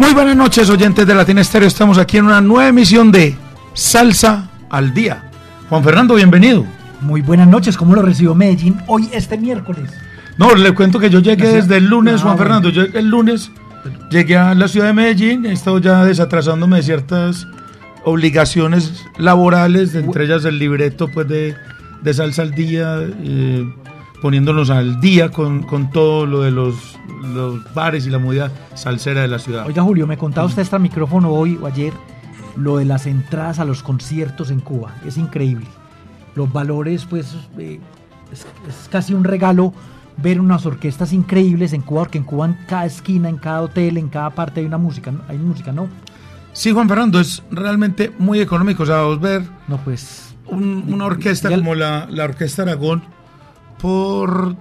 Muy buenas noches, oyentes de Latina Estéreo. Estamos aquí en una nueva emisión de Salsa al Día. Juan Fernando, bienvenido. Muy buenas noches, ¿cómo lo recibió Medellín hoy, este miércoles? No, le cuento que yo llegué Gracias. desde el lunes, Ah, Juan. Fernando. Yo el lunes llegué a la ciudad de Medellín. He estado ya desatrasándome de ciertas obligaciones laborales, entre ellas el libreto pues de, de Salsa al Día, eh, poniéndonos al día con, con todo lo de los, los bares y la movida salsera de la ciudad. Oiga, Julio, me contaba usted extra micrófono hoy o ayer lo de las entradas a los conciertos en Cuba. Es increíble. Los valores, pues, eh, es, es casi un regalo ver unas orquestas increíbles en Cuba, porque en Cuba en cada esquina, en cada hotel, en cada parte hay una música, ¿no? hay música, ¿no? Sí, Juan Fernando, es realmente muy económico. O sea, vos ver No, pues, un- una orquesta como la, la Orquesta Aragón por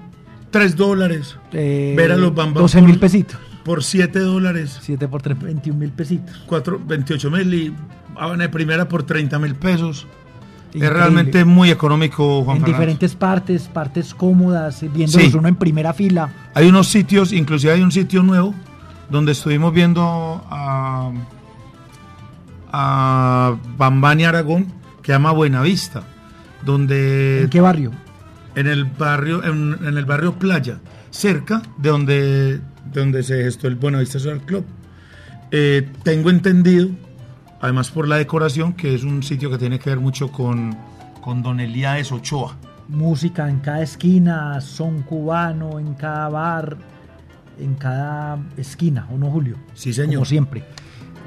3 dólares. eh, Ver a los Bambam 12 mil pesitos. Por 7 dólares. 7 por 3, 21 mil pesitos. 4, 28 mil y Habana de primera por 30 mil pesos. Increíble. Es realmente muy económico, Juan en Fernando. diferentes partes, partes cómodas, eh, viéndolos Sí. uno en primera fila. Hay unos sitios, inclusive hay un sitio nuevo donde estuvimos viendo a, a Bambani Aragón que se llama Buenavista, donde ¿En qué barrio? En el barrio en, en el barrio Playa, cerca de donde, de donde se gestó el Buenavista Social Club. Eh, tengo entendido, además por la decoración, que es un sitio que tiene que ver mucho con, con Don Elías Ochoa. música en cada esquina, son cubano en cada bar, en cada esquina, ¿o no, Julio? Sí, señor. Como siempre.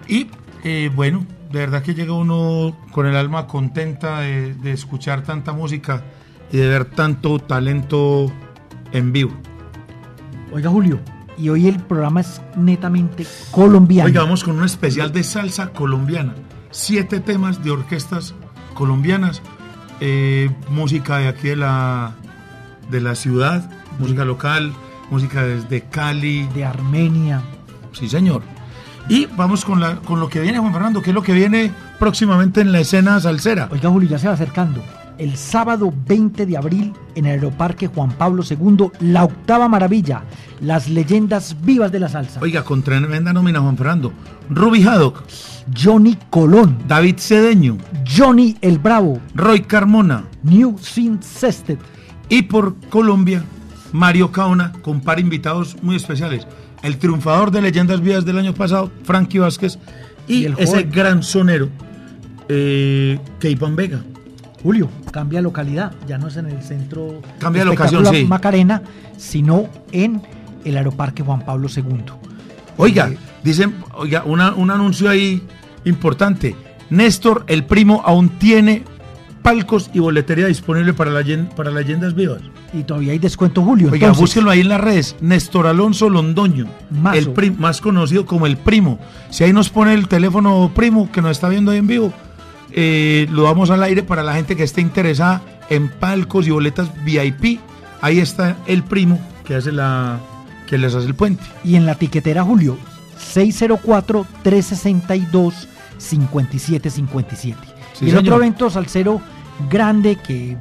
Y eh, bueno, de verdad que llega uno con el alma contenta de, de escuchar tanta música y de ver tanto talento en vivo. Oiga, Julio, y hoy el programa es netamente colombiano. Oiga, vamos con un especial de salsa colombiana. Siete temas de orquestas colombianas, eh, música de aquí de la, de la ciudad, música local, música desde Cali. de Armenia. Sí, señor. Y vamos con, la, con lo que viene, Juan Fernando, que es lo que viene próximamente en la escena salsera. Oiga, Julio, ya se va acercando. El sábado 20 de abril en el Aeroparque Juan Pablo II, la octava maravilla, las leyendas vivas de la salsa. Oiga, con tremenda nómina, Juan Fernando. Ruby Haddock, Johnny Colón, David Cedeño, Johnny el Bravo, Roy Carmona New Sin Sestet, y por Colombia, Mario Caona, con par invitados muy especiales. El triunfador de Leyendas Vivas del año pasado, Frankie Vázquez, y, Y el ese gran sonero, eh, Keipan Vega. Julio, cambia localidad, ya no es en el centro Cambia de locación, sí. Macarena, sino en el Aeroparque Juan Pablo II. Oiga, Eh, dicen, oiga, una- un anuncio ahí importante. Néstor, el primo, aún tiene palcos y boletería disponible para, la, para Leyendas Vivas. y todavía hay descuento, Julio. Oiga, Entonces, búsquenlo ahí en las redes. Néstor Alonso Londoño, el prim- más conocido como el primo. Si ahí nos pone el teléfono primo que nos está viendo ahí en vivo, eh, lo damos al aire para la gente que esté interesada en palcos y boletas VIP. Ahí está el primo que hace la que les hace el puente. Y en la tiquetera, Julio, 604-362-5757. Sí, y el otro evento salsero grande que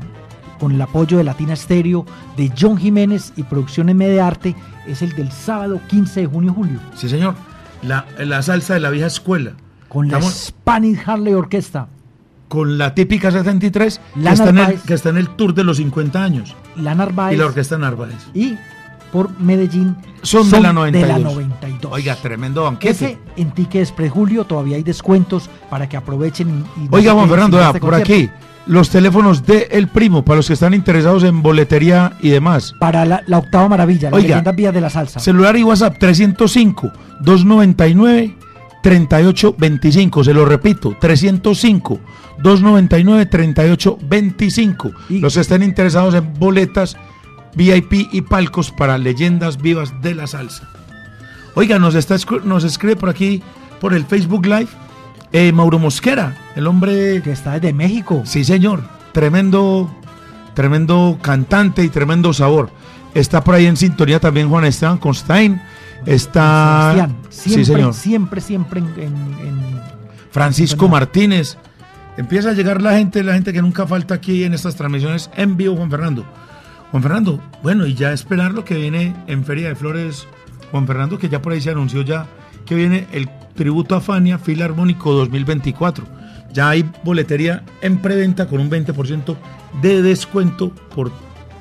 con el apoyo de Latina Stereo, de John Jiménez y Producción M de Arte, es el del sábado 15 de junio, Julio, Sí, señor. La, la salsa de la vieja escuela. con la Spanish Harley Orquesta. Con la típica 73 que está, en el, que está en el tour de los 50 años. La Narváez Y la orquesta Narváez. y por Medellín Son, de la 92. de la 92. Oiga, tremendo banquete. Ese en Ticket Express Julio todavía hay descuentos para que aprovechen y, y Oiga, Juan Fernando, este por aquí, los teléfonos de El Primo, para los que están interesados en boletería y demás. Para la, la octava maravilla, la Oiga, leyenda vía de la salsa. Celular y WhatsApp 3825. Se lo repito, 305 299 3825. Y- Los que estén interesados en boletas, VIP y palcos para leyendas vivas de la salsa. Oiga, nos, está, nos escribe por aquí, por el Facebook Live, eh, Mauro Mosquera, el hombre Que está desde México. Sí, señor. Tremendo, tremendo cantante y tremendo sabor. Está por ahí en sintonía también Juan Esteban Constain. Está. Sebastián, siempre, sí, señor. siempre, siempre en, en- en- Francisco. Martínez. Empieza a llegar la gente, la gente que nunca falta aquí en estas transmisiones en vivo, Juan Fernando. Juan Fernando, bueno, y ya esperar lo que viene en Feria de Flores, Juan Fernando, que ya por ahí se anunció ya que viene el tributo a Fania Filarmónico 2024. Ya hay boletería en preventa con un 20% de descuento por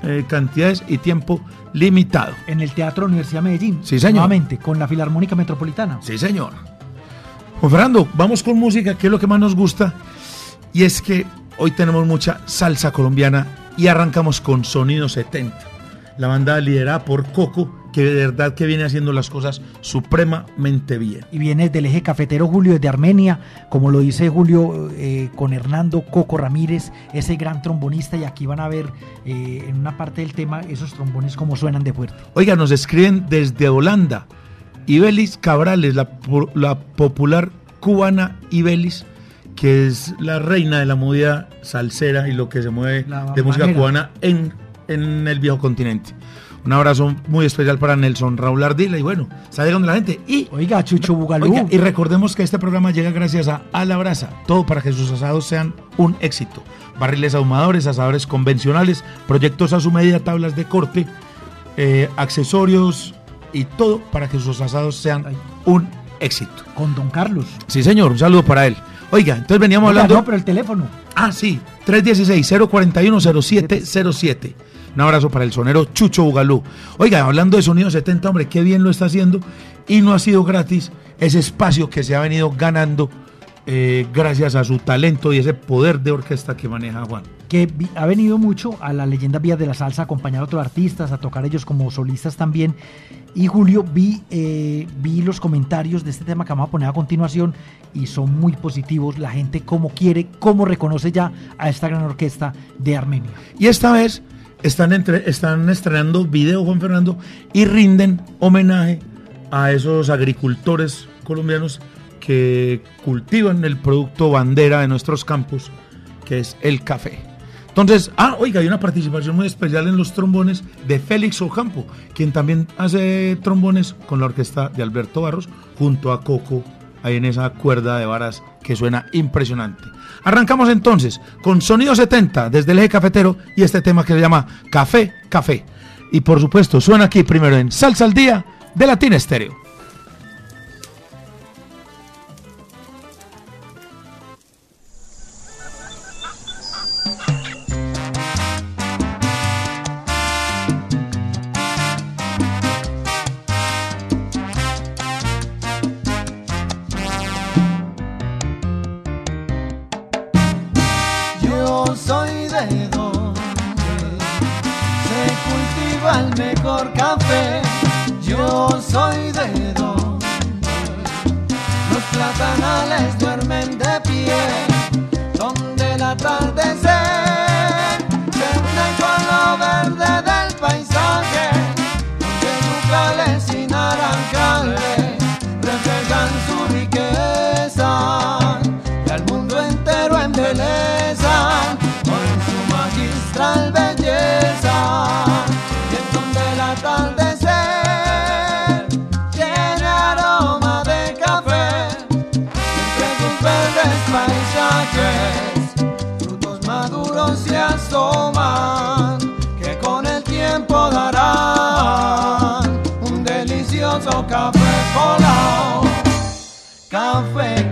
eh, cantidades y tiempo limitado. en el Teatro Universidad de Medellín. Sí, señor. Nuevamente, con la Filarmónica Metropolitana. Sí, señor. Juan Fernando, vamos con música, que es lo que más nos gusta. Y es que hoy tenemos mucha salsa colombiana y arrancamos con Sonido 70. La banda liderada por Coco, que de verdad que viene haciendo las cosas supremamente bien. Y viene del eje cafetero Julio desde Armenia, como lo dice Julio eh, con Hernando Coco Ramírez, ese gran trombonista. Y aquí van a ver eh, en una parte del tema esos trombones como suenan de fuerte. Oiga, nos escriben desde Holanda. Ibelis Cabrales, la, la popular cubana Ibelis, que es la reina de la movida salsera y lo que se mueve La de música cubana en, en el viejo continente. Un abrazo muy especial para Nelson Raúl Ardila y bueno, está llegando la gente. Y, Oiga, Chucho Bugalú. oiga, y recordemos que este programa llega gracias a A la Brasa, todo para que sus asados sean un éxito. Barriles ahumadores, asadores convencionales, proyectos a su medida, tablas de corte, eh, accesorios y todo para que sus asados sean un éxito. con Don Carlos. Sí, señor, un saludo para él. Oiga, entonces veníamos Oiga, hablando. no, pero el teléfono. Ah, sí, 316-041-0707. Un abrazo para el sonero Chucho Bugalú. Oiga, hablando de Sonido 70, hombre, qué bien lo está haciendo. Y no ha sido gratis ese espacio que se ha venido ganando eh, gracias a su talento y ese poder de orquesta que maneja Juan. que ha venido mucho a la leyenda Vías de la Salsa a acompañar a otros artistas, a tocar ellos como solistas también. Y Julio, vi, eh, vi los comentarios de este tema que vamos a poner a continuación y son muy positivos. La gente cómo quiere, cómo reconoce ya a esta gran orquesta de Armenia. Y esta vez están, entre- están estrenando video, Juan Fernando, y rinden homenaje a esos agricultores colombianos que cultivan el producto bandera de nuestros campos, que es el café. Entonces, ah, oiga, hay una participación muy especial en los trombones de Félix Ocampo, quien también hace trombones con la orquesta de Alberto Barros, junto a Coco, ahí en esa cuerda de varas que suena impresionante. Arrancamos entonces con Sonido 70 desde el eje cafetero y este tema que se llama Café, Café. Y por supuesto, suena aquí primero en Salsa al Día de Latina Estéreo. Café colado café café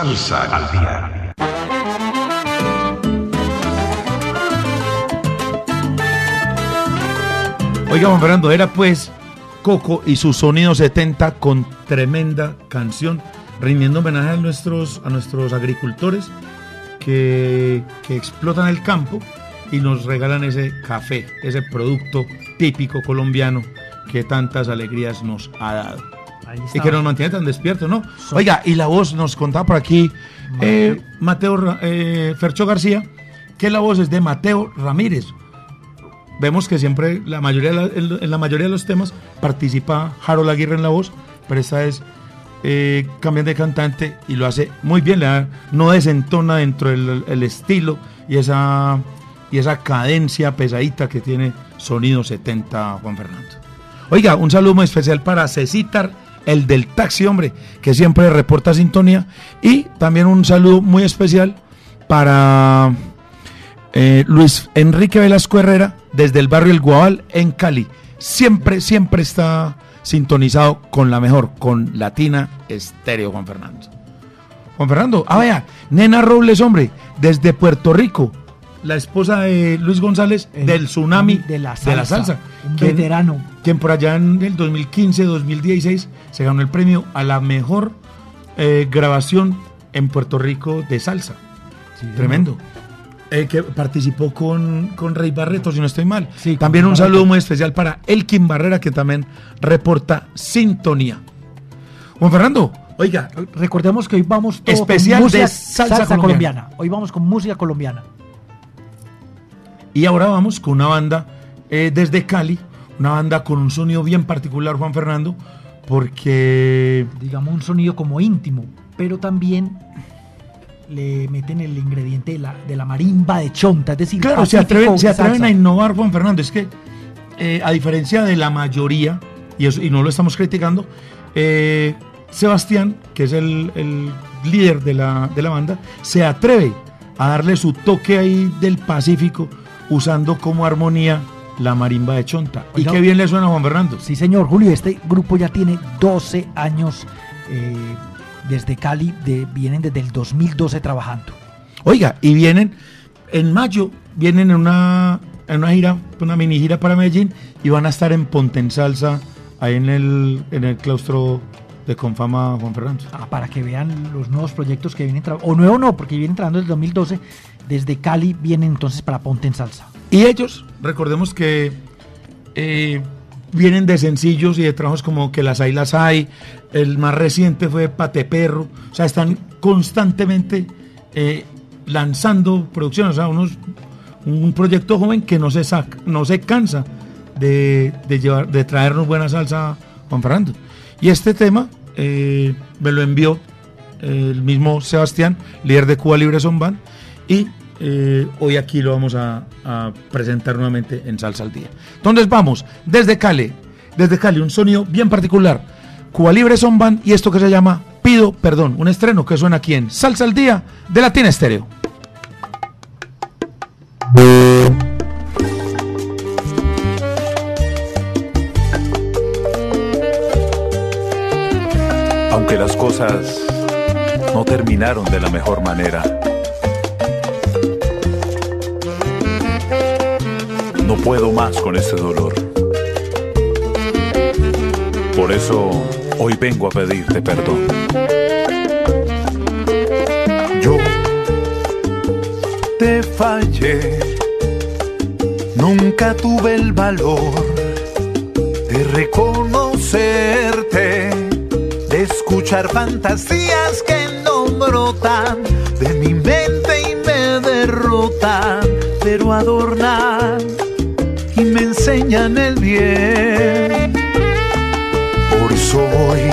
salsa al día. Oiga, Fernando, era pues Coco y su sonido 70 con tremenda canción, rindiendo homenaje a nuestros, a nuestros agricultores que explotan el campo y nos regalan ese café, ese producto típico colombiano que tantas alegrías nos ha dado. Y que nos mantiene tan despiertos, ¿no? Oiga, y la voz nos contaba por aquí eh, Mateo eh, Fercho García, que la voz es de Mateo Ramírez. Vemos que siempre, la mayoría la- en, la mayoría de los temas, participa Harold Aguirre en la voz, pero esta vez eh, cambian de cantante y lo hace muy bien, da- no desentona dentro del el estilo y esa, y esa cadencia pesadita que tiene Sonido 70 Juan Fernando. Oiga, un saludo muy especial para Cecitar, el del taxi, hombre, que siempre reporta sintonía. Y también un saludo muy especial para eh, Luis Enrique Velasco Herrera, desde el barrio El Guabal, en Cali. Siempre, siempre está sintonizado con la mejor, con Latina Estéreo, Juan Fernando. Juan Fernando, ah, vea, Nena Robles, hombre, desde Puerto Rico, la esposa de Luis González, El del tsunami de la salsa, salsa. un quien- veterano. Quien por allá en el 2015-2016 se ganó el premio a la mejor eh, grabación en Puerto Rico de salsa. Tremendo. Eh, que participó con, con Rey Barreto, si no estoy mal. Sí, también un saludo muy especial para Elkin Barrera, que también reporta sintonía. Juan Fernando, oiga, Recordemos que hoy vamos todo Especial con música, de salsa colombiana. Hoy vamos con música colombiana. Y ahora vamos con una banda eh, desde Cali, una banda con un sonido bien particular, Juan Fernando, porque Digamos un sonido como íntimo, pero también le meten el ingrediente de la, de la marimba de chonta, es decir, Claro, se atreven, se atreven a innovar, Juan Fernando. Es que, eh, a diferencia de la mayoría, y, eso- y no lo estamos criticando, eh, Sebastián, que es el, el líder de la, de la banda, se atreve a darle su toque ahí del Pacífico, usando como armonía la marimba de Chonta. Y qué bien le suena a Juan Fernando. Sí, señor Julio, este grupo ya tiene 12 años eh, desde Cali, de- vienen desde el 2012 trabajando. Oiga, y vienen en mayo, vienen en una, en una gira, una mini gira para Medellín y van a estar en Ponte en Salsa, ahí en el, en el claustro de Confama Juan Fernando. Ah, para que vean los nuevos proyectos que vienen trabajando, o nuevo no, porque vienen trabajando desde el 2012, desde Cali vienen entonces para Ponte en Salsa. Y ellos, recordemos que eh, vienen de sencillos y de trabajos como Que las hay, las hay. El más reciente fue Pate Perro. O sea, están constantemente eh, lanzando producciones. O sea, unos, un proyecto joven que no se, saca, no se cansa de, llevar, de traernos buena salsa, Juan Fernando. Y este tema eh, me lo envió el mismo Sebastián, líder de Cuba Libre Son Band, y eh, hoy aquí lo vamos a, presentar nuevamente en Salsa al Día. Entonces vamos, desde Cali, desde Cali, un sonido bien particular, Cuba Libre Son Band y esto que se llama Pido Perdón, un estreno que suena aquí en Salsa al Día de Latina Estéreo. Aunque las cosas no terminaron de la mejor manera. Puedo más con este dolor. Por eso hoy vengo a pedirte perdón. Yo te fallé. Nunca tuve el valor de reconocerte, de escuchar fantasías que no brotan de mi mente y me derrotan, pero adornan enseñan el bien. Por eso hoy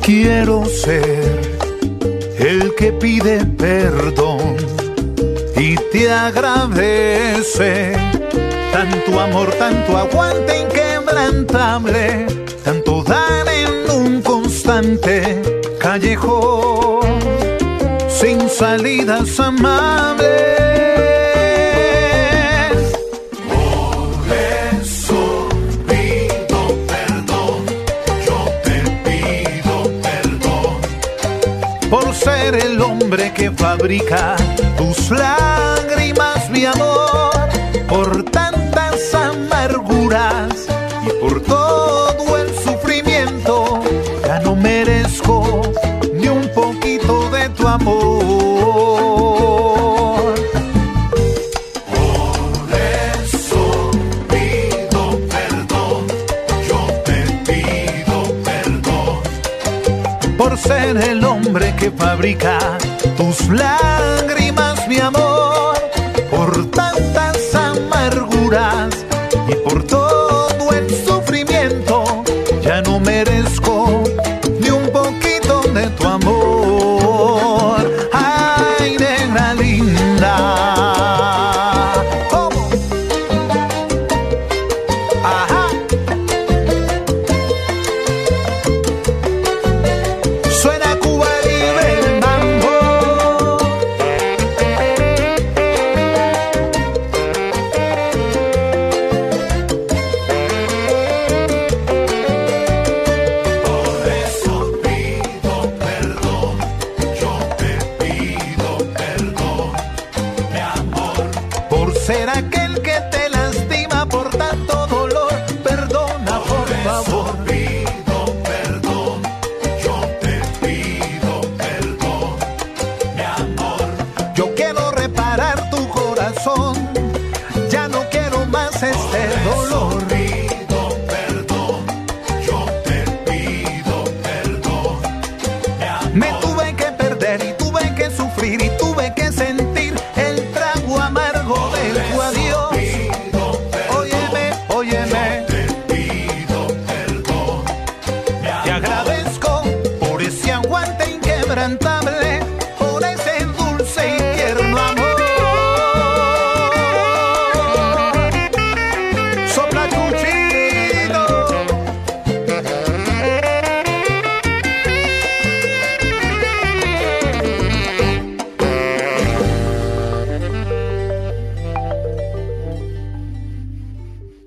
quiero ser el que pide perdón y te agradece tanto amor, tanto aguante inquebrantable, tanto dar en un constante callejón sin salidas amables. Fabrica tus lágrimas, mi amor, por tantas amarguras y por todo el sufrimiento. Ya no merezco ni un poquito de tu amor. Por eso pido perdón, yo te pido perdón por ser el hombre que fabrica tus lágrimas, mi amor, por tantas amarguras y por todo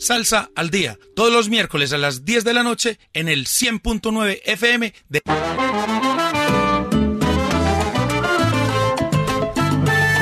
Salsa al día, todos los miércoles a las 10 de la noche en el 100.9 FM de...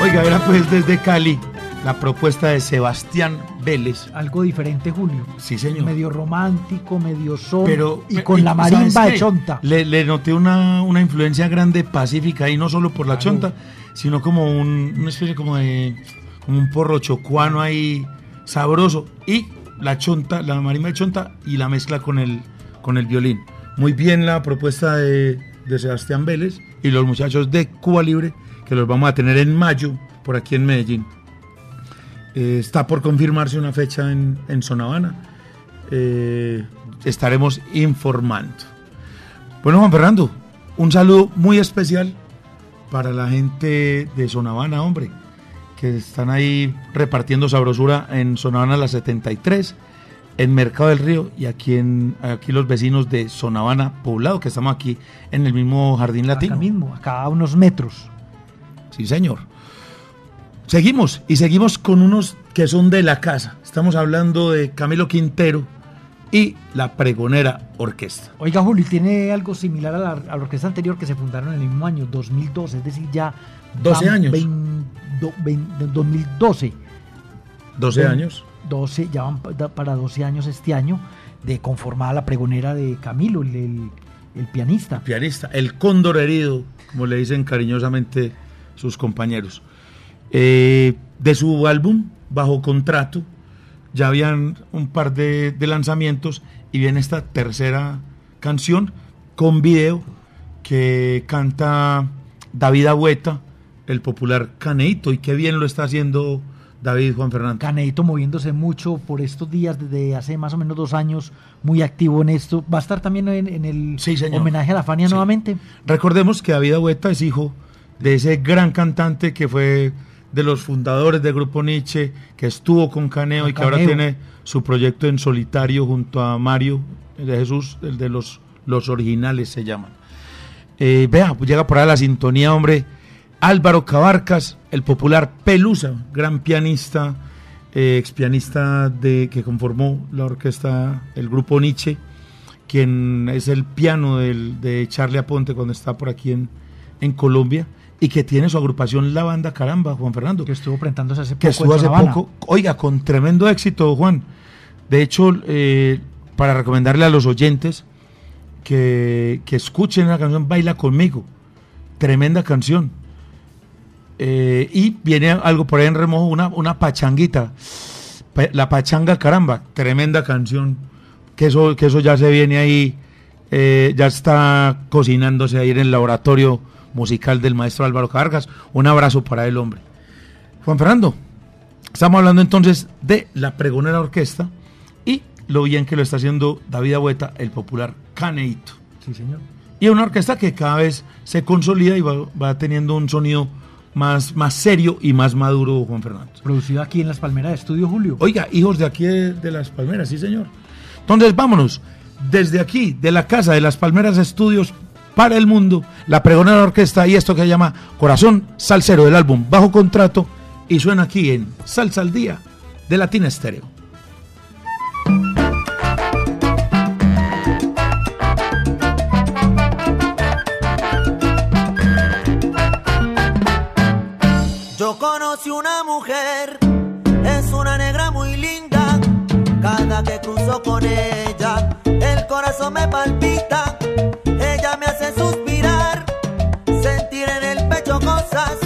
Oiga, era pues desde Cali la propuesta de Sebastián Vélez. Algo diferente, Julio. Sí, señor. Medio romántico, medio sol. Pero, y con la ¿sabes marimba de chonta. Le, le noté una, una influencia grande pacífica y no solo por la Claro. chonta, sino como un, una especie como de como un porro chocuano ahí sabroso y la chonta, la marimba de chonta y la mezcla con el con el violín. Muy bien la propuesta de, de Sebastián Vélez y los muchachos de Cuba Libre que los vamos a tener en mayo por aquí en Medellín. Eh, está por confirmarse una fecha en, en Sonavana. Eh, estaremos informando. Bueno, Juan Fernando, un saludo muy especial para la gente de Sonavana, hombre, que están ahí repartiendo sabrosura en Sonavana la 73, en Mercado del Río y aquí en aquí los vecinos de Sonavana Poblado, que estamos aquí en el mismo Jardín Latino. Acá mismo, acá a unos metros. Sí, señor. Seguimos y seguimos con unos que son de la casa. Estamos hablando de Camilo Quintero y la Pregonera Orquesta. Oiga, Julio, ¿tiene algo similar a la, a la orquesta anterior que se fundaron en el mismo año, 2012? Es decir, ya... 12 van años. Do- vein- de 2012. 12 Ven- años. 12, ya van para 12 años este año. de conformada la pregonera de Camilo, el, el- el pianista. pianista, el cóndor herido, como le dicen cariñosamente sus compañeros. Eh, de su álbum, bajo contrato, ya habían un par de, de lanzamientos y viene esta tercera canción con video que canta David Agüeta, el popular Caneito, y qué bien lo está haciendo David Juan Fernando. Caneito moviéndose mucho por estos días, desde hace más o menos dos años, muy activo en esto. ¿Va a estar también en, en el Sí, homenaje a la Fania Sí. nuevamente? Recordemos que David Agüeta es hijo de ese gran cantante que fue de los fundadores del grupo Nietzsche, que estuvo con Caneo Con y que ahora tiene su proyecto en solitario junto a Mario de Jesús, el de los, los originales se llaman. Eh, vea, pues llega por ahí la sintonía, hombre. Álvaro Cabarcas, el popular Pelusa, gran pianista, eh, ex pianista de, que conformó la orquesta, el grupo Nietzsche, quien es el piano del- de Charlie Aponte cuando está por aquí en, en Colombia y que tiene su agrupación La Banda Caramba, Juan Fernando Que estuvo presentándose hace poco. que en estuvo hace poco, oiga, con tremendo éxito, Juan. De hecho, eh, para recomendarle a los oyentes que, que escuchen la canción Baila conmigo, tremenda canción. Eh, y viene algo por ahí en remojo, una, una pachanguita, Pa- la pachanga caramba, tremenda canción, que eso, que eso ya se viene ahí, eh, ya está cocinándose ahí en el laboratorio musical del maestro Álvaro Cargas. Un abrazo para el hombre. Juan Fernando, estamos hablando entonces de la pregonera orquesta y lo bien que lo está haciendo David Agüeta, el popular Caneito. Sí, señor. Y una orquesta que cada vez se consolida y va, va teniendo un sonido más, más serio y más maduro, Juan Fernando. Producido aquí en Las Palmeras de Estudio Julio. Oiga, hijos de aquí de, de Las Palmeras, sí señor. Entonces vámonos, desde aquí, de la casa de Las Palmeras Estudios para el mundo, la pregonera orquesta y esto que se llama Corazón Salsero del álbum Bajo Contrato y suena aquí en Salsa al Día de Latina Estéreo. Una mujer, es una negra muy linda. Cada que cruzo con ella, el corazón me palpita. Ella me hace suspirar, sentir en el pecho cosas.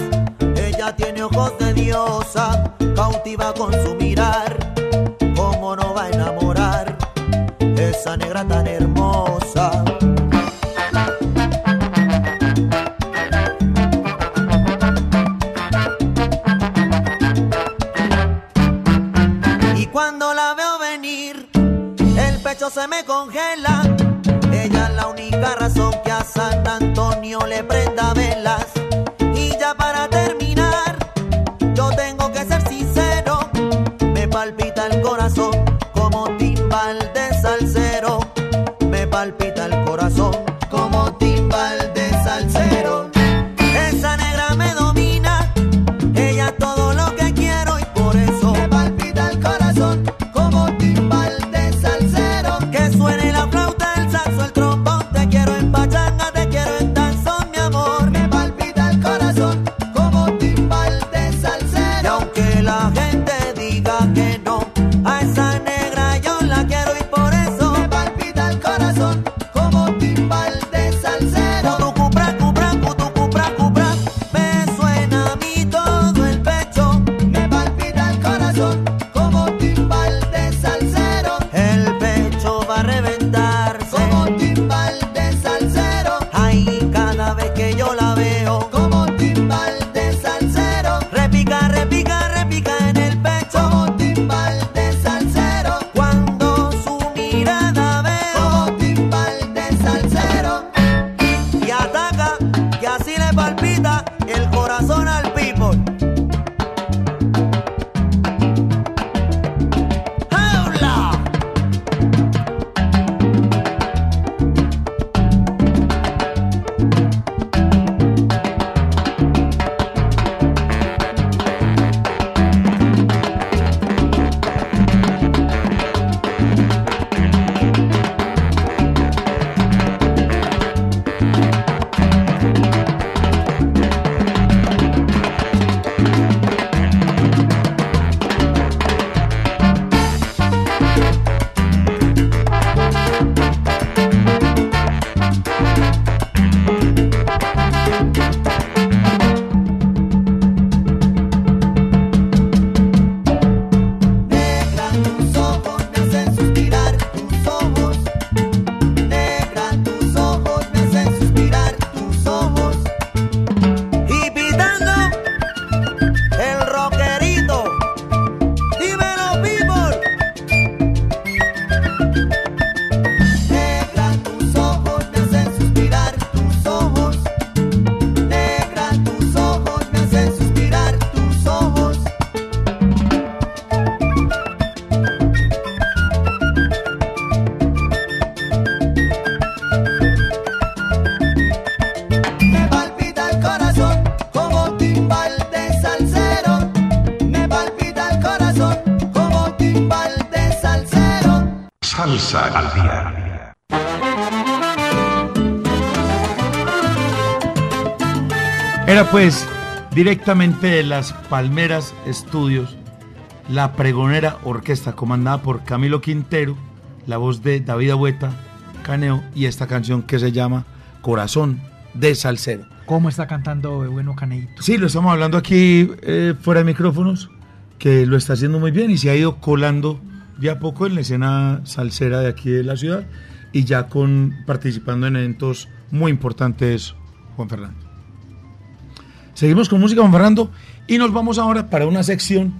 Ella tiene ojos de diosa, cautiva con su mirar. ¿Cómo no va a enamorar esa negra tan hermosa? Le prenda Salsa al día. Era pues directamente de las Palmeras Estudios, la pregonera orquesta comandada por Camilo Quintero, la voz de David Agüeta, Caneo y esta canción que se llama Corazón de Salsero. ¿Cómo está cantando bueno Caneito? Sí, lo estamos hablando aquí eh, fuera de micrófonos, que lo está haciendo muy bien y se ha ido colando de a poco en la escena salsera de aquí de la ciudad y ya con participando en eventos muy importantes, Juan Fernando. Seguimos con música, Juan Fernando, y nos vamos ahora para una sección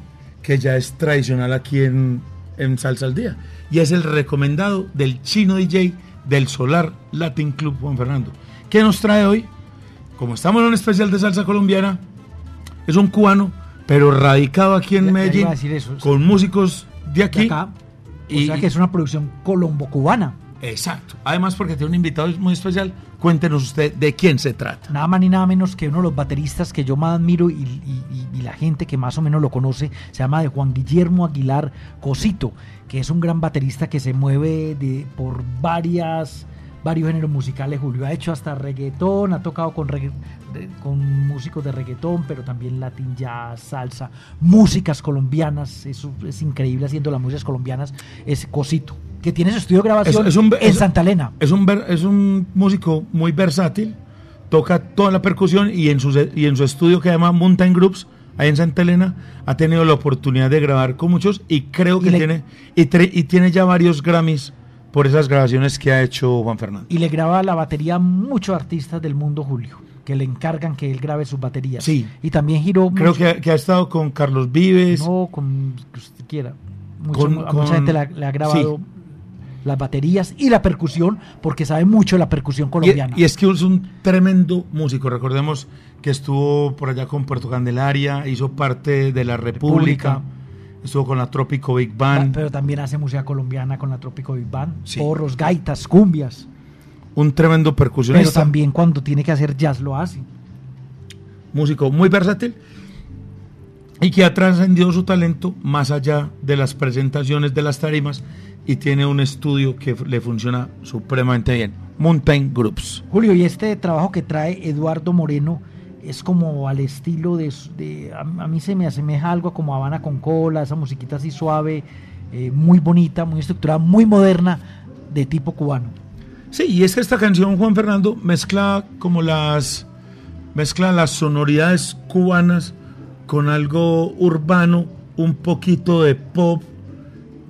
que ya es tradicional aquí en, en Salsa al Día, y es el recomendado del chino DJ del Solar Latin Club, Juan Fernando. ¿Qué nos trae hoy? Como estamos en un especial de salsa colombiana, es un cubano, pero radicado aquí en Ya- Medellín, eso, con músicos de De aquí. acá, y- o sea que es una producción colombo-cubana. Exacto. Además, porque tiene un invitado muy especial, cuéntenos usted de quién se trata. Nada más ni nada menos que uno de los bateristas que yo más admiro y- y la gente que más o menos lo conoce se llama de Juan Guillermo Aguilar Cosito, que es un gran baterista que se mueve de, por varias varios géneros musicales. Julio ha hecho hasta reggaetón, ha tocado con, regga- con músicos de reggaetón, pero también latin jazz, salsa, músicas colombianas. Eso es increíble haciendo las músicas colombianas. Es Cosito, que tiene su estudio de grabación Es- es un- en es- Santa Elena. Es un, es un músico muy versátil, toca toda la percusión y en, su, y en su estudio que se llama Mountain Groups, ahí en Santa Elena, ha tenido la oportunidad de grabar con muchos y creo Y que le- tiene, y, tre- y tiene ya varios Grammys por esas grabaciones que ha hecho Juan Fernando. Y le graba la batería a muchos artistas del mundo, Julio, que le encargan que él grabe sus baterías. Sí. Y también giró Creo mucho- que, que ha estado con Carlos Vives. No, con usted quiera. Mucho- Con- a con- mucha gente le ha, grabado sí. las baterías y la percusión, porque sabe mucho de la percusión Y, colombiana. y es que es un tremendo músico. Recordemos que estuvo por allá con Puerto Candelaria, hizo parte de la República, República. Estuvo con la Trópico Big Band. Pero también hace música colombiana con la Trópico Big Band, Sí. porros, gaitas, cumbias. un tremendo Pero percusionista, también cuando tiene que hacer jazz lo hace. músico muy versátil y que ha trascendido su talento más allá de las presentaciones de las tarimas y tiene un estudio que le funciona supremamente bien. Mountain Groups. Julio, y este trabajo que trae Eduardo Moreno es como al estilo de... a, mí se me asemeja algo como Habana con cola, esa musiquita así suave, eh, muy bonita, muy estructurada, muy moderna, de tipo cubano. Sí, y es que esta canción, Juan Fernando, mezcla como las mezcla las sonoridades cubanas con algo urbano, un poquito de pop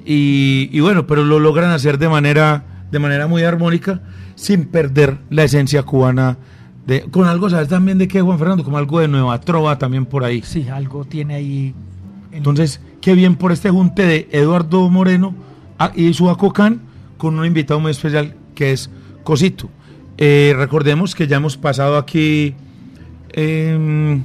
y, y bueno, pero lo logran hacer de manera de manera muy armónica sin perder la esencia cubana de con algo, ¿sabes también de qué, Juan Fernando? Como algo de Nueva Trova también por ahí. Sí, algo tiene ahí... en- Entonces, qué bien por este junte de Eduardo Moreno a- y su Acocán con un invitado muy especial que es Cosito. Eh, recordemos que ya hemos pasado aquí em,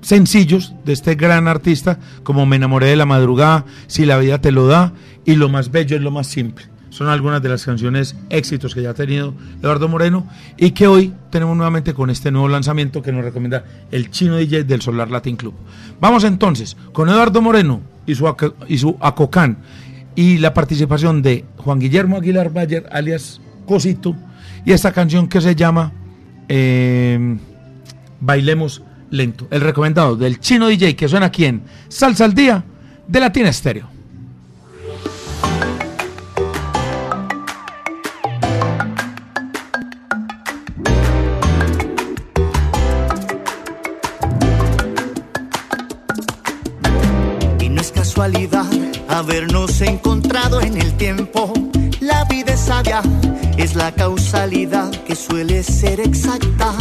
sencillos de este gran artista como Me enamoré de la madrugada, Si la vida te lo da y Lo más bello es lo más simple. Son algunas de las canciones éxitos que ya ha tenido Eduardo Moreno y que hoy tenemos nuevamente con este nuevo lanzamiento que nos recomienda el chino DJ del Solar Latin Club. Vamos entonces con Eduardo Moreno y su, y su Acocán y la participación de Juan Guillermo Aguilar Bayer alias Cosito y esta canción que se llama eh, Bailemos Lento. El recomendado del chino DJ que suena aquí en Salsa al Día de Latina Estéreo. Habernos encontrado en el tiempo. La vida es sabia, es la causalidad que suele ser exacta.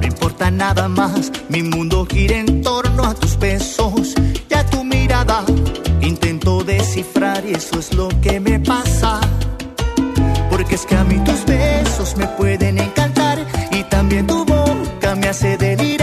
No importa nada más, mi mundo gira en torno a tus besos y a tu mirada. Intento descifrar y eso es lo que me pasa. Porque es que a mí tus besos me pueden encantar y también tu boca me hace delirar.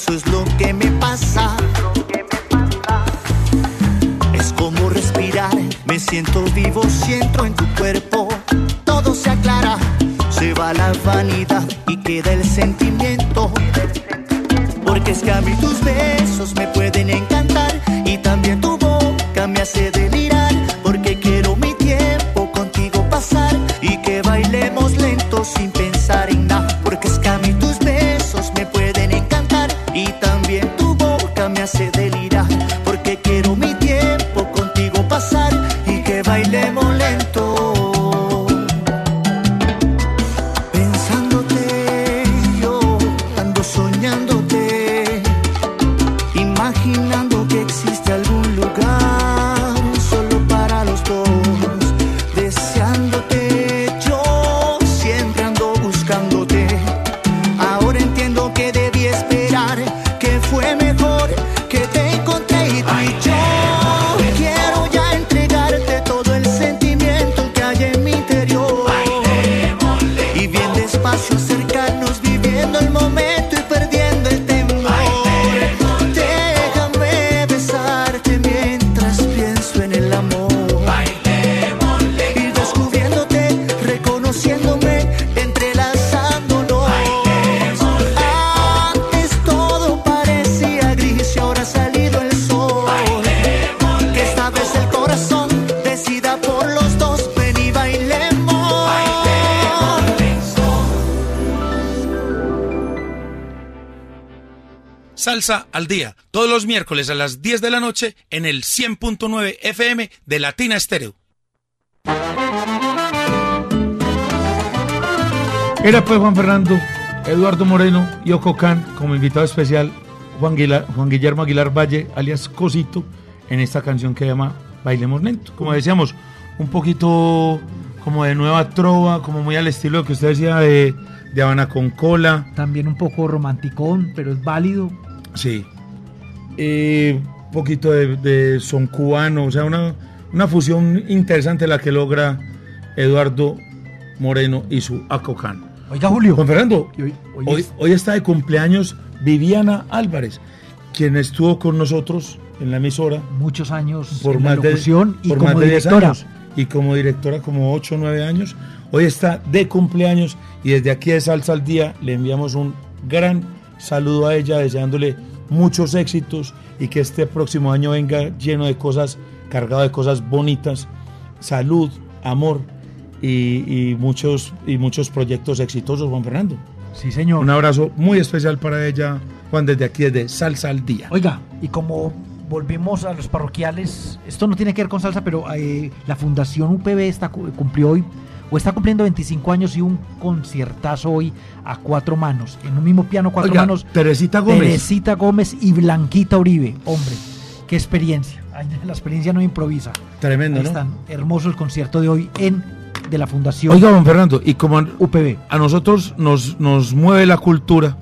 Eso es lo que me pasa. Es como respirar, me siento vivo, siento en tu cuerpo. Todo se aclara, se va la vanidad y queda el sentimiento. Porque es que a mí tus besos me pueden encantar miércoles a las 10 de la noche en el 100.9 FM de Latina Estéreo. Era pues Juan Fernando, Eduardo Moreno y Ococán como invitado especial Juan, Guila- Juan Guillermo Aguilar Valle, alias Cosito, en esta canción que se llama Bailemos Lento. Como decíamos, un poquito como de nueva trova, como muy al estilo que usted decía de, de Habana con cola. También un poco romanticón, pero es válido. Sí. Eh, un poquito de, de son cubano, o sea, una, una fusión interesante la que logra Eduardo Moreno y su Acocán. Oiga, Julio. Juan Fernando, hoy- hoy hoy, es- hoy está de cumpleaños Viviana Álvarez, quien estuvo con nosotros en la emisora muchos años por en la más de, y por como más de 10 directora. años y como directora como 8 o 9 años. Hoy está de cumpleaños y desde aquí de Salsa al Día le enviamos un gran saludo a ella deseándole muchos éxitos y que este próximo año venga lleno de cosas, cargado de cosas bonitas, salud, amor y, y muchos, y muchos proyectos exitosos, Juan Fernando. Sí, señor. Un abrazo muy especial para ella, Juan, desde aquí, desde Salsa al Día. Oiga, y como volvemos a los parroquiales, esto no tiene que ver con salsa, pero eh, la Fundación UPB está, cu- cumplió hoy, o está cumpliendo 25 años y un conciertazo hoy a cuatro manos, en un mismo piano, cuatro Oiga, manos. Teresita Gómez. Teresita Gómez y Blanquita Uribe. Hombre, qué experiencia. La experiencia no improvisa. Tremendo, Ahí ¿no? están. Hermoso el concierto de hoy en de la Fundación Oiga, Juan Fernando, y como UPB. a nosotros nos, nos mueve la cultura,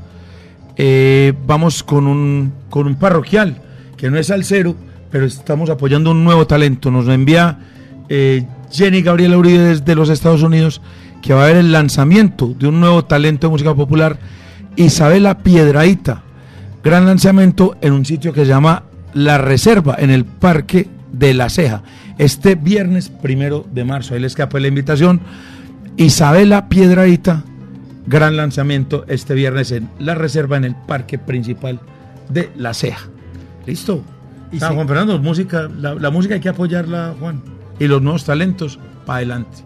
eh, vamos con un, con un parroquial, que no es salsero, pero estamos apoyando un nuevo talento. Nos lo envía eh, Jenny Gabriela Uribe desde los Estados Unidos, que va a haber el lanzamiento de un nuevo talento de música popular, Isabela Piedraíta. Gran lanzamiento en un sitio que se llama La Reserva, en el Parque de la Ceja. Este viernes primero de marzo. Ahí les escapa la invitación. Isabela Piedraíta, gran lanzamiento este viernes en La Reserva, en el Parque Principal de La Ceja. ¿Listo? Y. Juan Fernando, música, la, la música hay que apoyarla, Juan. Y los nuevos talentos, para adelante.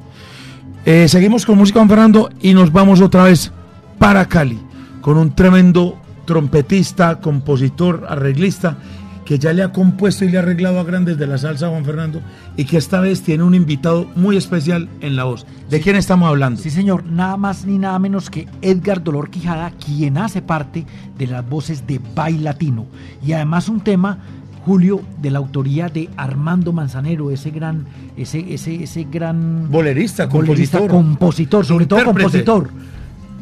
Eh, seguimos con música, Juan Fernando, y nos vamos otra vez para Cali, con un tremendo trompetista, compositor, arreglista, que ya le ha compuesto y le ha arreglado a grandes de la salsa, Juan Fernando, y que esta vez tiene un invitado muy especial en la voz. ¿De quién estamos hablando? Sí, señor, nada más ni nada menos que Edgar Dolor Quijada, quien hace parte de las voces de Bailatino. Y además un tema, Julio, de la autoría de Armando Manzanero, ese gran, ese, ese, ese gran Bolerista, bolerista, compositor. compositor, sobre todo Intérprete. compositor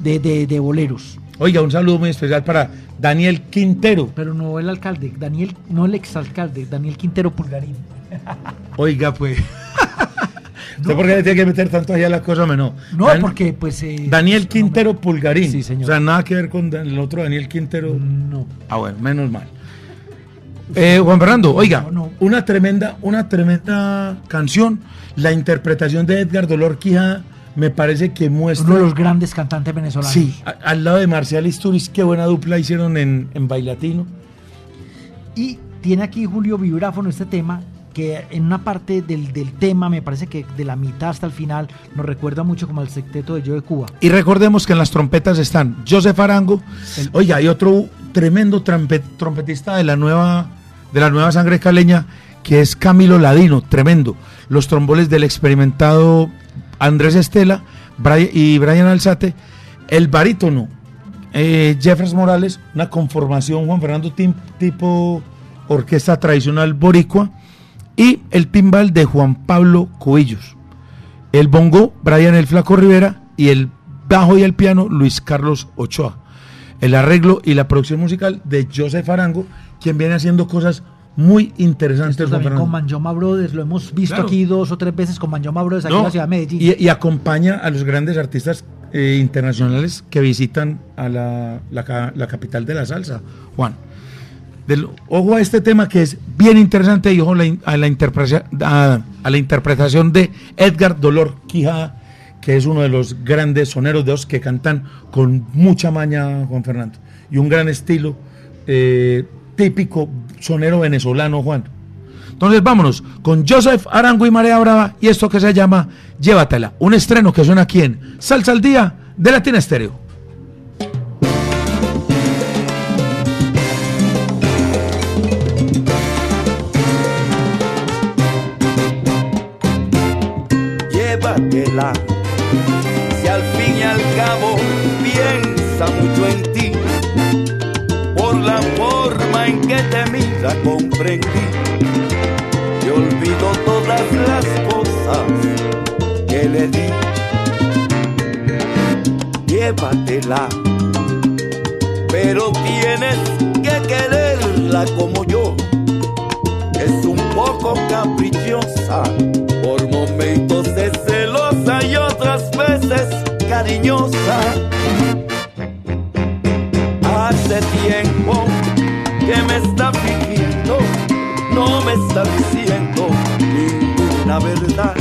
de, de, de boleros. Oiga, un saludo muy especial para Daniel Quintero. Pero no el alcalde, Daniel, no el exalcalde, Daniel Quintero Pulgarín. Oiga, pues. ¿Usted por qué le tiene que meter tanto allá la cosa? No, No, Dan- porque pues... eh, Daniel no, Quintero Pulgarín. Sí, señor. O sea, nada que ver con el otro Daniel Quintero. No. Ah, bueno, menos mal. Eh, Juan Fernando, oiga, No, no. una tremenda, una tremenda canción. La interpretación de Edgar Dolor Quijada me parece que muestra. Uno de los grandes cantantes venezolanos. Sí, a- al lado de Marcial Isturiz, qué buena dupla hicieron en, en Bailatino. Y tiene aquí Julio Vibráfono este tema que en una parte del, del tema, me parece que de la mitad hasta el final, nos recuerda mucho como al secteto de Yo de Cuba. Y recordemos que en las trompetas están Joseph Arango, oiga, hay otro tremendo trompe- trompetista de la nueva de la nueva sangre caleña que es Camilo Ladino, tremendo. Los tromboles del experimentado Andrés Estela y Brian Alzate, el barítono eh, Jeffers Morales, una conformación Juan Fernando tim- tipo orquesta tradicional boricua y el timbal de Juan Pablo Cubillos. El bongo, Brian el Flaco Rivera, y el bajo y el piano, Luis Carlos Ochoa. El arreglo y la producción musical de Joseph Arango, quien viene haciendo cosas muy interesantes. Esto también con Manjoma Brothers, lo hemos visto Claro. aquí dos o tres veces con Manjoma Brothers aquí No, en la ciudad de Medellín. Y, y acompaña a los grandes artistas eh, internacionales que visitan a la, la ca- la capital de la salsa, Juan. Del- ojo a este tema que es bien interesante y ojo la in- a, la interpretación, a, a la interpretación de Edgar Dolor Quijada, que es uno de los grandes soneros de os que cantan con mucha maña, Juan Fernando, y un gran estilo eh, típico sonero venezolano, Juan. Entonces vámonos con Joseph Arango y Marea Brava y esto que se llama Llévatela, un estreno que suena aquí en Salsa al Día de Latina Estéreo. llévatela. Si al fin y al cabo piensa mucho en en que te mira comprendí. Te olvido todas las cosas que le di. Llévatela, pero tienes que quererla como yo es un poco caprichosa, por momentos es celosa y otras veces cariñosa. Hace tiempo que me está fingiendo, no me está diciendo ninguna verdad.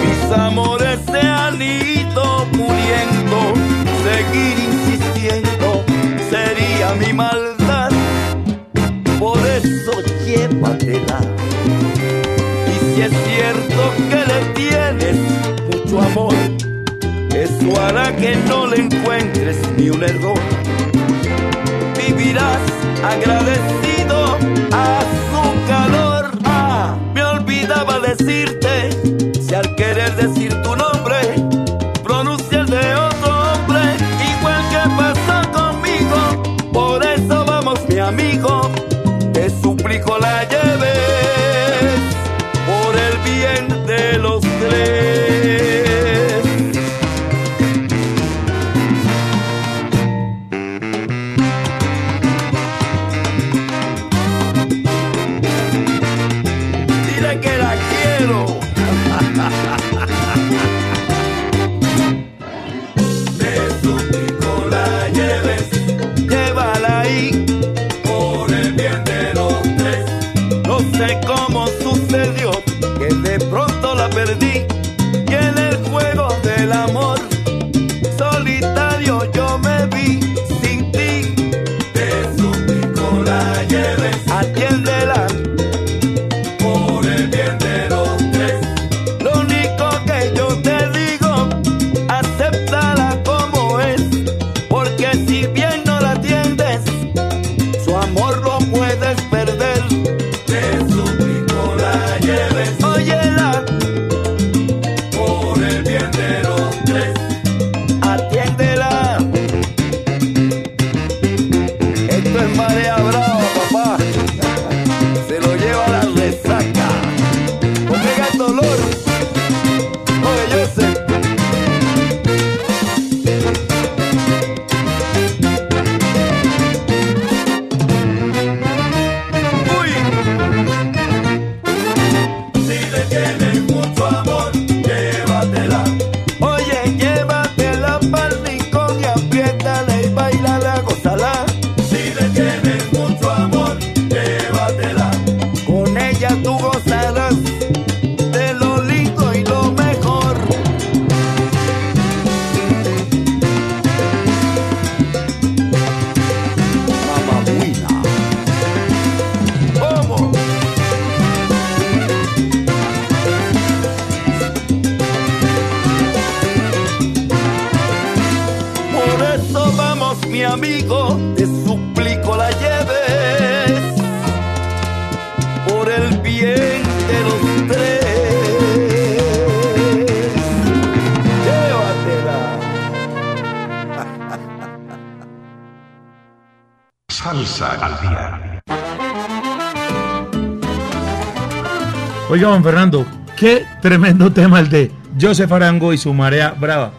Mis amores se han ido muriendo, seguir insistiendo sería mi maldad por eso llévatela. Y si es cierto que le tienes mucho amor, eso hará que no le encuentres ni un error. Agradecido a su calor. Ah, me olvidaba decirte, si al querer decir tu Esto Juan Fernando, qué tremendo tema el de Joseph Arango y su marea brava.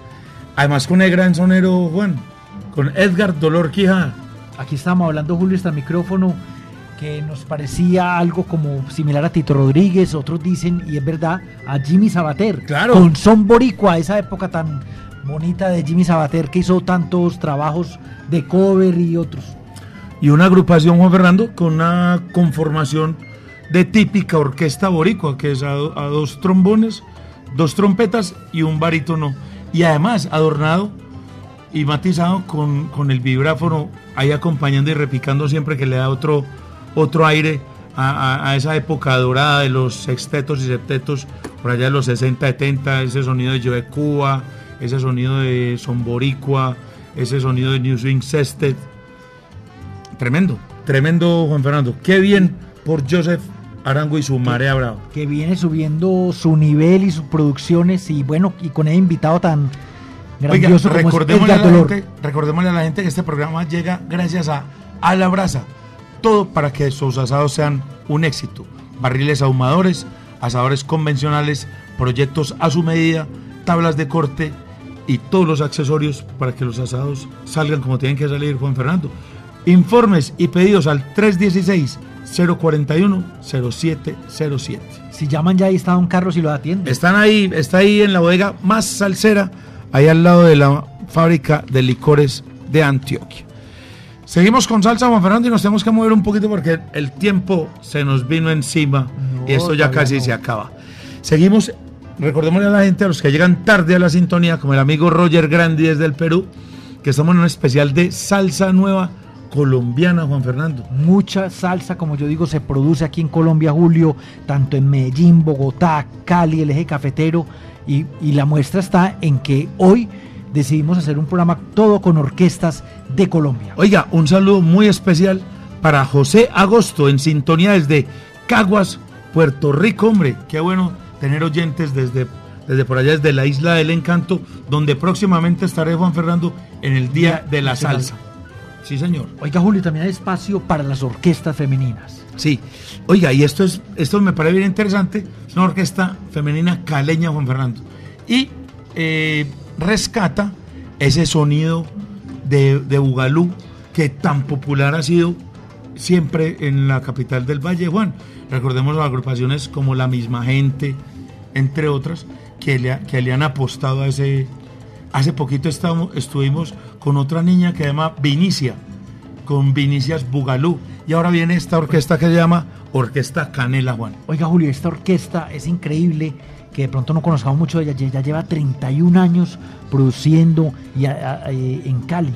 Además con el gran sonero Juan, con Edgar Dolor Quijada. Aquí estábamos hablando, Julio, este micrófono, que nos parecía algo como similar a Tito Rodríguez, otros dicen, y es verdad, a Jimmy Sabater. Claro. Con Son Boricua, esa época tan bonita de Jimmy Sabater, que hizo tantos trabajos de cover y otros. Y una agrupación, Juan Fernando, con una conformación de típica orquesta boricua, que es a, do- a dos trombones, dos trompetas y un barítono. Y además adornado y matizado con, con el vibráfono ahí acompañando y repicando siempre que le da otro, otro aire a, esa época dorada de los sextetos y septetos, por allá de los 60, 70, ese sonido de Joe Cuba, ese sonido de Son Boricua, ese sonido de New Swing Sextet. Tremendo, tremendo Juan Fernando. Qué bien por Joseph Arango y su marea brava. que viene subiendo su nivel y sus producciones y bueno, y con el invitado tan Oiga, grandioso como es recordémosle a, la gente, recordémosle a la gente que este programa llega gracias a A la Brasa. Todo para que sus asados sean un éxito. Barriles ahumadores, asadores convencionales, proyectos a su medida, tablas de corte y todos los accesorios para que los asados salgan como tienen que salir, Juan Fernando. Informes y pedidos al 316-041-0707. Si llaman ya ahí está Don Carlos y lo atiende. Están ahí, está ahí en la bodega más salsera, ahí al lado de la fábrica de licores de Antioquia. Seguimos con salsa, Juan Fernando, y nos tenemos que mover un poquito porque el tiempo se nos vino encima No, y esto ya casi no. se acaba. Seguimos, recordémosle a la gente, a los que llegan tarde a la sintonía, como el amigo Roger Grandi desde el Perú, que estamos en un especial de salsa nueva colombiana, Juan Fernando. Mucha salsa, como yo digo, se produce aquí en Colombia, Julio, tanto en Medellín, Bogotá, Cali, el eje cafetero, y, y la muestra está en que hoy decidimos hacer un programa todo con orquestas de Colombia. Oiga, un saludo muy especial para José Agosto en sintonía desde Caguas, Puerto Rico, hombre. Qué bueno tener oyentes desde, desde por allá, desde la isla del encanto, donde próximamente estaré, Juan Fernando, en el Día de la. Salsa. Sí, señor. Oiga, Julio, también hay espacio para las orquestas femeninas. Sí. Oiga, y esto es esto me parece bien interesante. Es una orquesta femenina caleña, Juan Fernando. Y eh, rescata ese sonido de, de Bugalú que tan popular ha sido siempre en la capital del Valle, Juan. Recordemos agrupaciones como La Misma Gente, entre otras, que le, que le han apostado a ese... Hace poquito estamos, estuvimos con otra niña que se llama Vinicia, con Vinicias Bugalú. Y ahora viene esta orquesta que se llama Orquesta Canela, Juan. Oiga, Julio, esta orquesta es increíble, que de pronto no conozcamos mucho de ella. Ya lleva 31 años produciendo y eh, en Cali.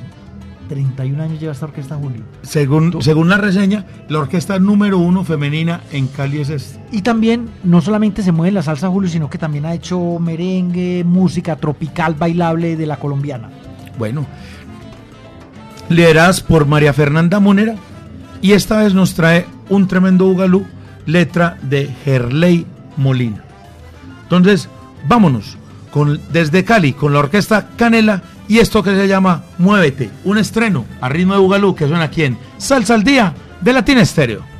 31 años lleva esta orquesta, Julio. Según, según la reseña, la orquesta número uno femenina en Cali es esta. Y también no solamente se mueve la salsa, Julio, sino que también ha hecho merengue, música tropical, bailable de la colombiana. Bueno, lideradas por María Fernanda Monera. Y esta vez nos trae un tremendo bugalú, letra de Gerley Molina. Entonces, vámonos con, desde Cali con la orquesta Canela y esto que se llama Muévete, un estreno a ritmo de bugalú que suena aquí en Salsa al Día de Latina Estéreo.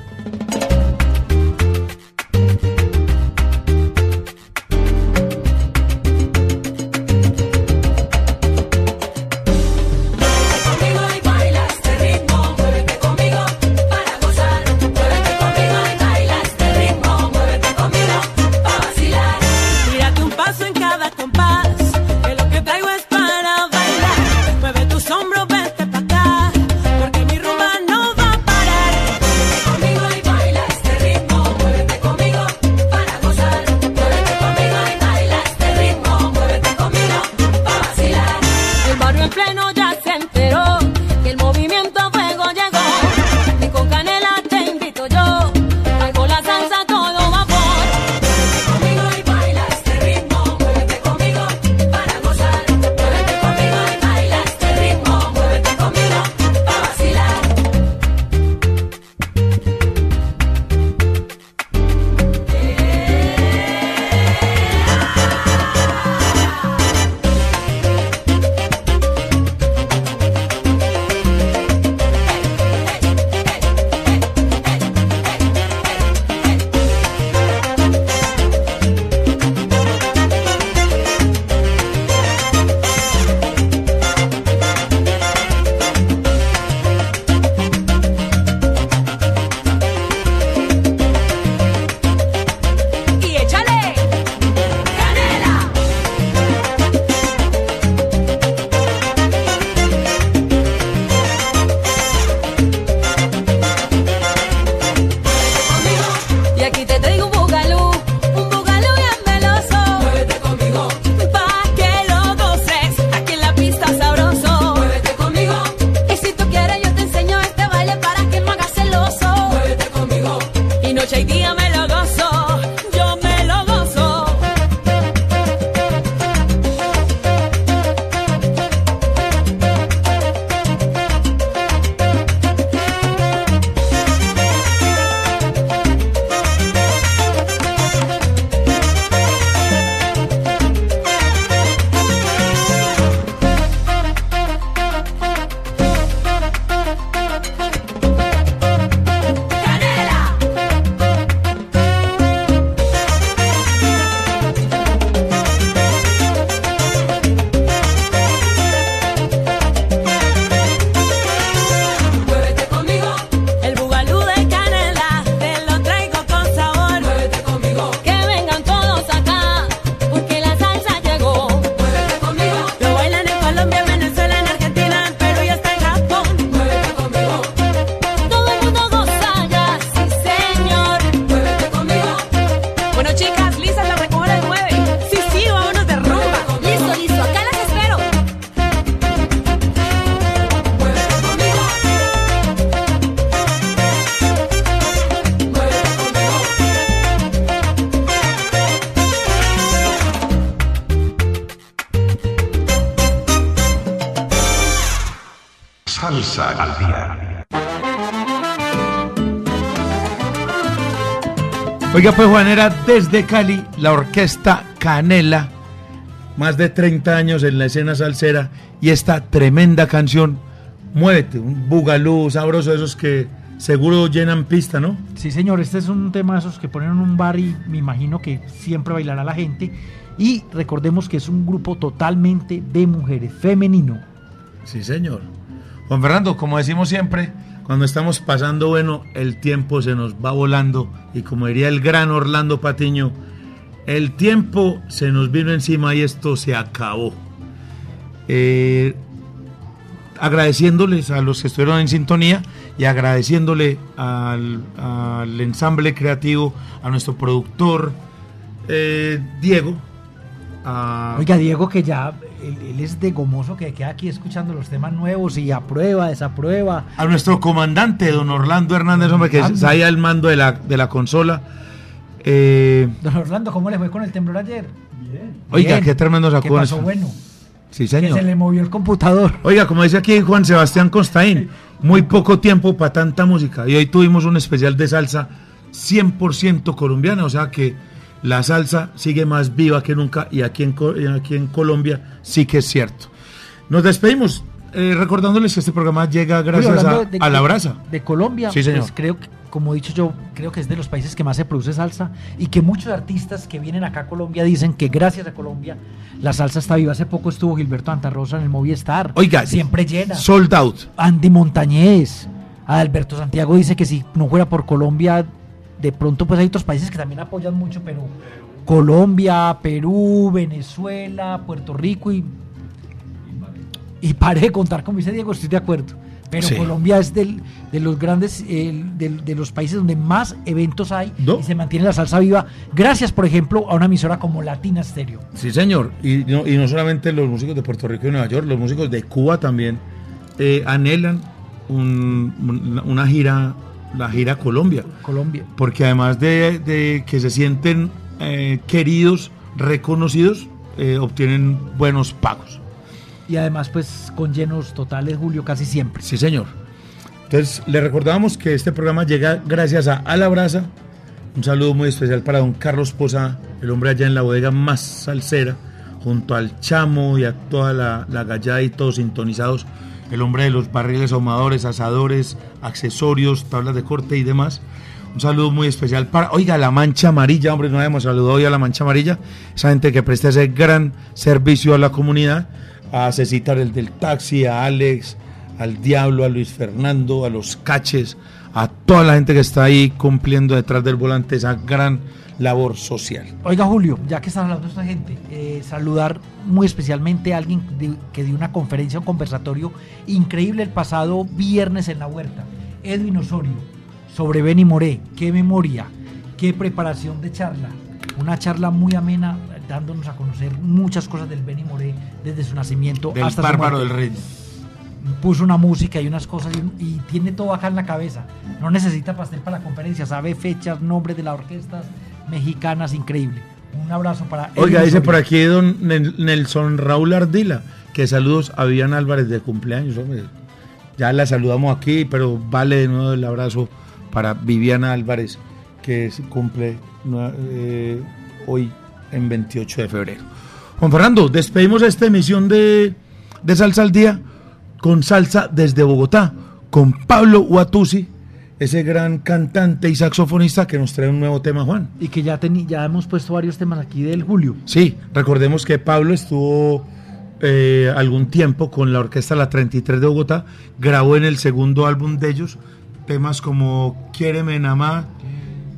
Oiga, pues Juanera, desde Cali, la orquesta Canela, más de 30 años en la escena salsera, y esta tremenda canción, Muévete, un bugalú sabroso esos que seguro llenan pista, ¿no? Sí, señor, este es un tema de esos que ponen en un bar y me imagino que siempre bailará la gente. Y recordemos que es un grupo totalmente de mujeres, femenino. Sí, señor. Juan Fernando, como decimos siempre, cuando estamos pasando bueno, el tiempo se nos va volando y como diría el gran Orlando Patiño, el tiempo se nos vino encima y esto se acabó. Eh, agradeciéndoles a los que estuvieron en sintonía y agradeciéndole al, ensamble creativo, a nuestro productor eh, Diego. A- Oiga, Diego, que ya él, él es de gomoso, que queda aquí escuchando los temas nuevos y aprueba, desaprueba. a nuestro comandante, don Orlando Hernández, hombre, que está ahí al mando de la, de la consola. Eh, Don Orlando, ¿cómo le fue con el temblor ayer? oiga, Bien. qué tremendo ¿Qué sacó pasó eso. bueno? Sí, Que se señor. le movió el computador. Oiga, como dice aquí Juan Sebastián Constaín, muy poco tiempo para tanta música. Y hoy tuvimos un especial de salsa 100% colombiana, o sea que la salsa sigue más viva que nunca y aquí en, aquí en Colombia sí que es cierto. Nos despedimos eh, recordándoles que este programa llega gracias a, de- a La Brasa. De Colombia, Sí, señor. pues creo que, como he dicho yo, creo que es de los países que más se produce salsa y que muchos artistas que vienen acá a Colombia dicen que gracias a Colombia la salsa está viva. Hace poco estuvo Gilberto Antarrosa en el Movistar. Oiga, siempre llena. Sold out. Andy Montañez. Alberto Santiago dice que si no fuera por Colombia, de pronto pues hay otros países que también apoyan mucho, pero Colombia, Perú, Venezuela, Puerto Rico y y pare de contar como dice Diego, estoy de acuerdo. Pero Sí. Colombia es del, de los grandes, eh, del- de, los países donde más eventos hay No. y se mantiene la salsa viva. Gracias, por ejemplo, a una emisora como Latina Stereo. Sí, señor. Y no, y no solamente los músicos de Puerto Rico y Nueva York, los músicos de Cuba también eh, anhelan un- un- una gira, la gira Colombia. Colombia. Porque además de, de que se sienten eh, queridos, reconocidos, eh, obtienen buenos pagos. Y además, pues con llenos totales, Julio, casi siempre. Sí, señor. Entonces, le recordamos que este programa llega gracias a A la Brasa. Un saludo muy especial para don Carlos Posa, el hombre allá en la bodega más salsera, junto al Chamo y a toda la, la gallada y todos sintonizados. El hombre de los barriles ahumadores, asadores, accesorios, tablas de corte y demás. Un saludo muy especial para, oiga, la Mancha Amarilla, hombre, no habíamos saludado hoy a la Mancha Amarilla, esa gente que presta ese gran servicio a la comunidad, a Cecitar el del taxi, a Alex, al Diablo, a Luis Fernando, a los Caches, a toda la gente que está ahí cumpliendo detrás del volante esa gran labor social. Oiga, Julio, ya que están hablando de esta gente, eh, saludar muy especialmente a alguien de- que dio una conferencia, un conversatorio increíble el pasado viernes en la huerta. Edwin Osorio, sobre Benny Moré. Qué memoria, qué preparación de charla. Una charla muy amena, dándonos a conocer muchas cosas del Benny Moré desde su nacimiento Del hasta su bárbaro del muerte. Puso una música y unas cosas y, y tiene todo acá en la cabeza. No necesita pastel para la conferencia, sabe fechas, nombres de las orquestas mexicanas, increíble. Un abrazo para Oiga, dice por aquí don Nel- Nelson Raúl Ardila, que saludos a Vivian Álvarez de cumpleaños, hombre. Ya la saludamos aquí, pero vale de nuevo el abrazo para Viviana Álvarez, que cumple eh, hoy en 28 de febrero. Juan Fernando, despedimos esta emisión de, de Salsa al Día con salsa desde Bogotá, con Pablo Uatusi, ese gran cantante y saxofonista que nos trae un nuevo tema, Juan. Y que ya, ya hemos puesto varios temas aquí del Julio. Sí, recordemos que Pablo estuvo eh, algún tiempo con la orquesta La 33 de Bogotá, grabó en el segundo álbum de ellos temas como Quiéreme Namá,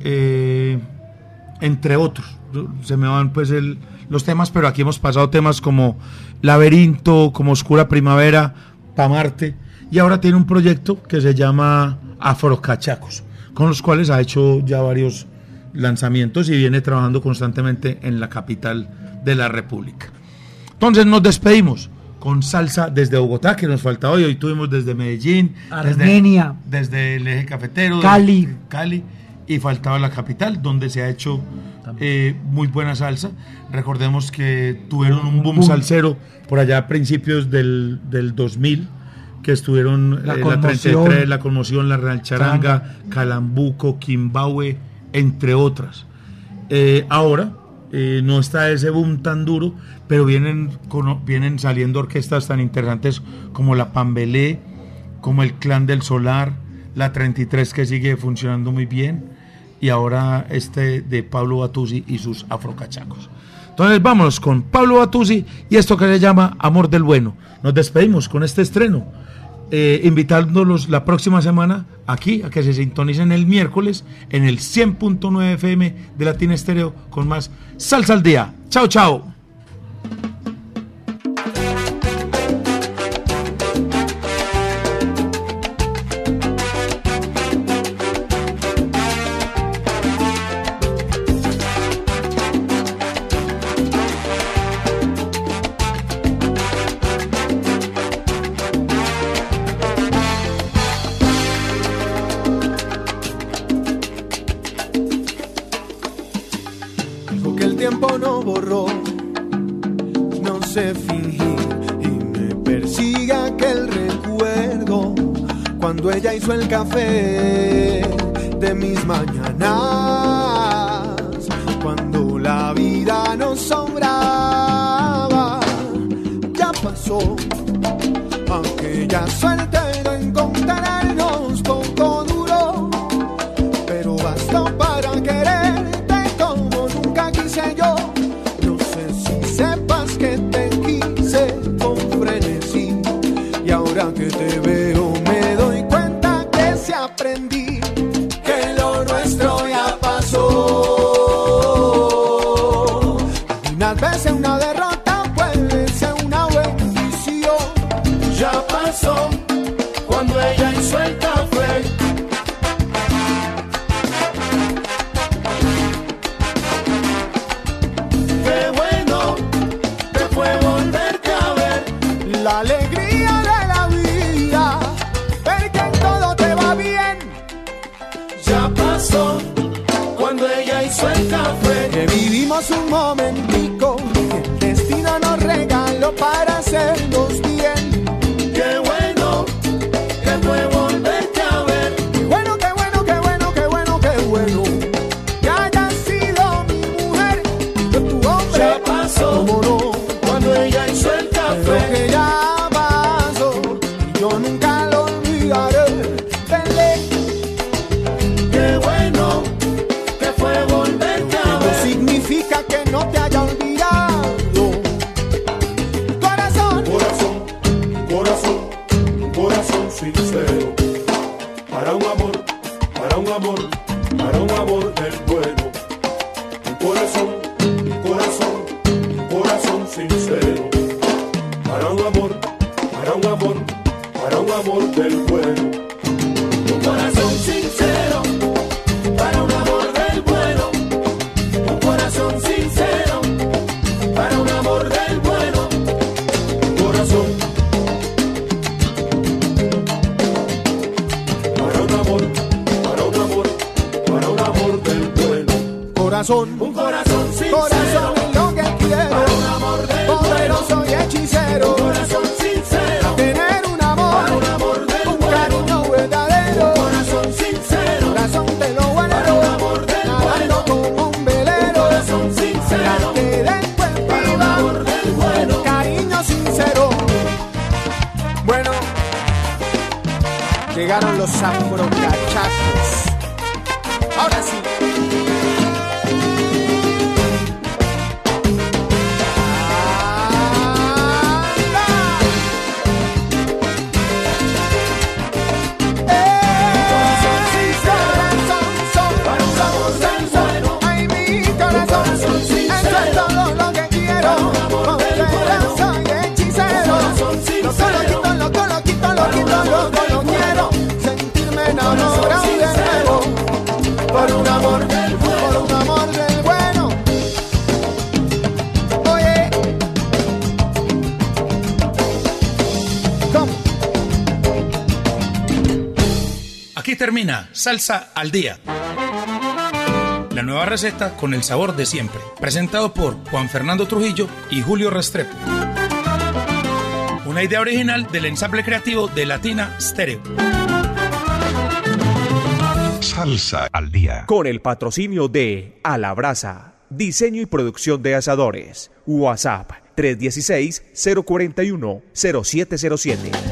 eh, entre otros. Se me van pues el- los temas, pero aquí hemos pasado temas como Laberinto, como Oscura Primavera, Pa' Marte, y ahora tiene un proyecto que se llama Afrocachacos, con los cuales ha hecho ya varios lanzamientos y viene trabajando constantemente en la capital de la República. Entonces nos despedimos con salsa desde Bogotá, que nos falta hoy. Hoy tuvimos desde Medellín, desde- Armenia. desde, el eje cafetero, Cali. desde Cali, y faltaba la capital, donde se ha hecho eh, muy buena salsa. Recordemos que tuvieron un boom Boom. salsero por allá a principios del, del 2000, que estuvieron La eh, la Conmoción. 33, la Conmoción, la Real Charanga, Calambuco, Quimbaue, entre otras. Eh, ahora eh, no está ese boom tan duro, pero vienen, cono- vienen saliendo orquestas tan interesantes como la Pambelé, como el Clan del Solar, la 33 que sigue funcionando muy bien, y ahora este de Pablo Batuzzi y sus afrocachacos. Entonces vámonos con Pablo Batuzzi y esto que se llama Amor del Bueno. Nos despedimos con este estreno, eh, invitándolos la próxima semana aquí a que se sintonicen el miércoles en el 100.9 FM de Latina Estéreo con más Salsa al Día. Chao, chao. Llegaron los afrocachacos. Ahora sí. Aquí termina Salsa al Día. La nueva receta con el sabor de siempre. Presentado por Juan Fernando Trujillo y Julio Restrepo. Una idea original del ensamble creativo de Latina Stereo. Salsa al día. Con el patrocinio de A la Brasa, diseño y producción de asadores. WhatsApp 316-041-0707.